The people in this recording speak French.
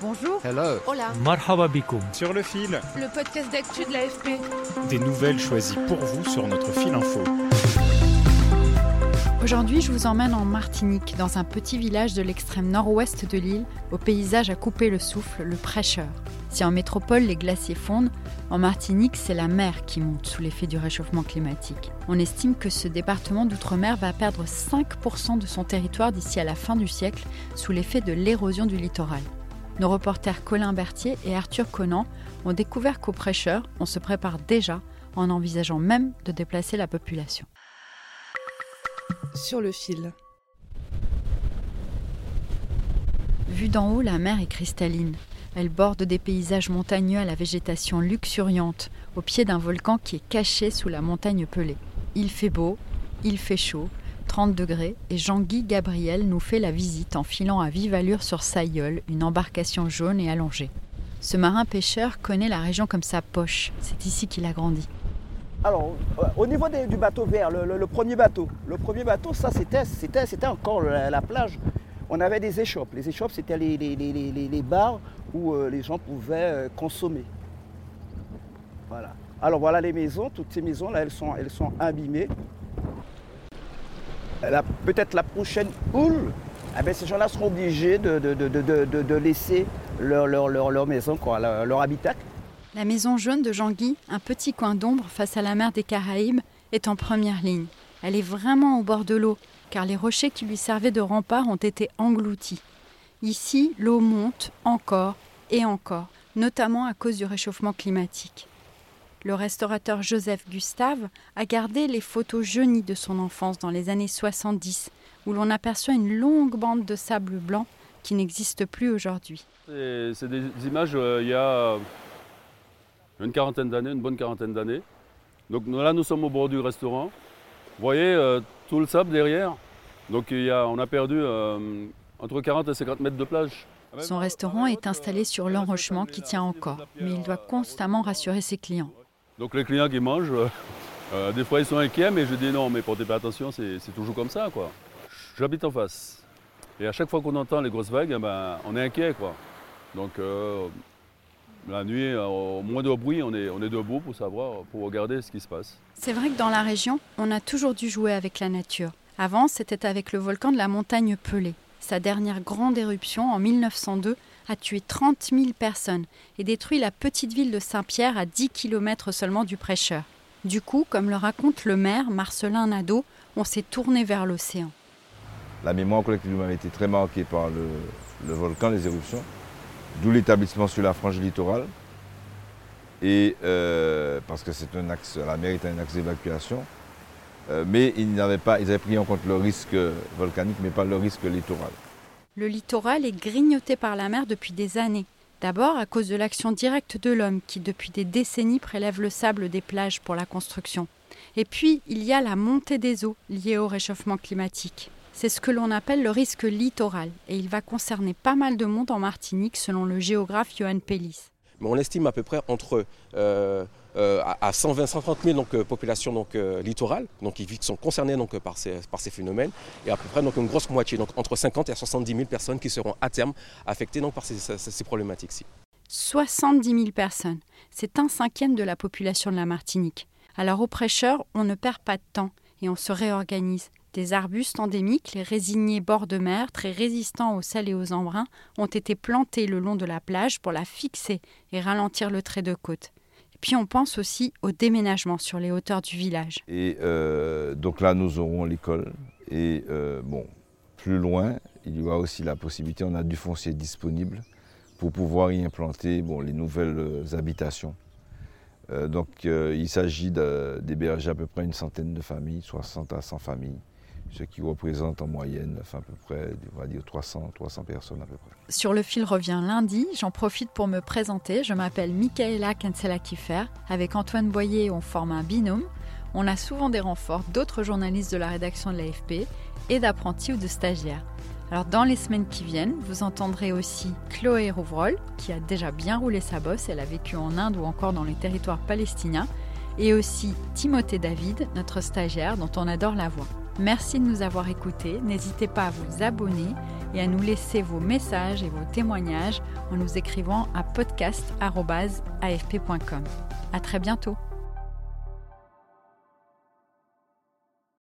Bonjour. Hello. Hola. Marhaba bikoum. Sur le fil, Le podcast d'actu de l'AFP. des nouvelles choisies pour vous sur notre fil info. Aujourd'hui, je vous emmène en Martinique, dans un petit village de l'extrême nord-ouest de l'île, au paysage à couper le souffle, le prêcheur. Si en métropole les glaciers fondent, en Martinique, c'est la mer qui monte sous l'effet du réchauffement climatique. On estime que ce département d'outre-mer va perdre 5% de son territoire d'ici à la fin du siècle sous l'effet de l'érosion du littoral. Nos reporters Colin Berthier et Arthur Conan ont découvert qu'au prêcheur, on se prépare déjà en envisageant même de déplacer la population. Sur le fil. Vue d'en haut, la mer est cristalline. Elle borde des paysages montagneux à la végétation luxuriante, au pied d'un volcan qui est caché sous la montagne pelée. Il fait beau, il fait chaud, 30 degrés, et Jean-Guy Gabriel nous fait la visite en filant à vive allure sur Sailleul, une embarcation jaune et allongée. Ce marin pêcheur connaît la région comme sa poche. C'est ici qu'il a grandi. Alors, euh, au niveau du bateau vert, le, premier bateau, le premier bateau, ça c'était, c'était, c'était encore la, la plage. On avait des échoppes. Les échoppes, c'était les, bars où euh, les gens pouvaient euh, consommer. Voilà. Alors voilà les maisons, toutes ces maisons-là, elles sont, elles sont abîmées. Peut-être la prochaine houle, eh ben, ces gens-là seront obligés de, laisser leur, maison, leur habitat. La maison jaune de Jean-Guy, un petit coin d'ombre face à la mer des Caraïbes, est en première ligne. Elle est vraiment au bord de l'eau, car les rochers qui lui servaient de rempart ont été engloutis. Ici, l'eau monte encore et encore, notamment à cause du réchauffement climatique. Le restaurateur Joseph Gustave a gardé les photos jaunies de son enfance dans les années 70, où l'on aperçoit une longue bande de sable blanc qui n'existe plus aujourd'hui. C'est des images euh, il y a une quarantaine d'années, une bonne quarantaine d'années. Donc là, nous sommes au bord du restaurant. Vous voyez euh, tout le sable derrière. Donc il y a, on a perdu euh, entre 40 et 50 mètres de plage. Son restaurant est installé sur l'enrochement qui tient encore, mais il doit constamment rassurer ses clients. Donc les clients qui mangent, euh, euh, des fois ils sont inquiets, mais je dis non, mais portez pas attention, c'est toujours comme ça. quoi. J'habite en face. Et à chaque fois qu'on entend les grosses vagues, eh ben, on est inquiet. quoi. Donc euh, la nuit, au moins de bruit, on est, on est debout pour savoir, pour regarder ce qui se passe. C'est vrai que dans la région, on a toujours dû jouer avec la nature. Avant, c'était avec le volcan de la montagne Pelée. Sa dernière grande éruption, en 1902, a tué 30 000 personnes et détruit la petite ville de Saint-Pierre à 10 km seulement du prêcheur. Du coup, comme le raconte le maire Marcelin Nadeau, on s'est tourné vers l'océan. La mémoire collective avait été très marquée par le, le volcan, les éruptions, d'où l'établissement sur la frange littorale. Et euh, parce que c'est un axe, la mer est un axe d'évacuation. Euh, mais ils n'avaient pas, ils avaient pris en compte le risque volcanique, mais pas le risque littoral. Le littoral est grignoté par la mer depuis des années. D'abord à cause de l'action directe de l'homme qui depuis des décennies prélève le sable des plages pour la construction. Et puis il y a la montée des eaux liée au réchauffement climatique. C'est ce que l'on appelle le risque littoral et il va concerner pas mal de monde en Martinique selon le géographe Johan Pellis. Mais on estime à peu près entre euh, euh, à 120 130 000 donc, euh, populations donc, euh, littorales donc, qui sont concernées donc, euh, par, ces, par ces phénomènes et à peu près donc, une grosse moitié, donc entre 50 et 70 000 personnes qui seront à terme affectées donc, par ces, ces- problématiques-ci. 70 000 personnes. C'est un cinquième de la population de la Martinique. Alors aux prêcheurs, on ne perd pas de temps et on se réorganise. Des arbustes endémiques, les résignés bord de mer, très résistants aux sel et aux embruns, ont été plantés le long de la plage pour la fixer et ralentir le trait de côte. Puis on pense aussi au déménagement sur les hauteurs du village. Et euh, donc là, nous aurons l'école. Et euh, plus loin, il y aura aussi la possibilité, on a du foncier disponible pour pouvoir y implanter les nouvelles euh, habitations. Donc il s'agit d'héberger à peu près une centaine de familles, 60 à 100 familles, ce qui représente en moyenne à peu près, on va dire 300, 300 personnes à peu près. Sur le fil revient lundi. J'en profite pour me présenter. Je m'appelle Michaela Kensela-Kiffer. Avec Antoine Boyer, on forme un binôme. On a souvent des renforts d'autres journalistes de la rédaction de l'AFP et d'apprentis ou de stagiaires. Alors dans les semaines qui viennent, vous entendrez aussi Chloé Rouvrol, qui a déjà bien roulé sa bosse, elle a vécu en Inde ou encore dans les territoires palestiniens, et aussi Timothée David, notre stagiaire dont on adore la voix. Merci de nous avoir écoutés, n'hésitez pas à vous abonner et à nous laisser vos messages et vos témoignages en nous écrivant à podcast.afp.com. À très bientôt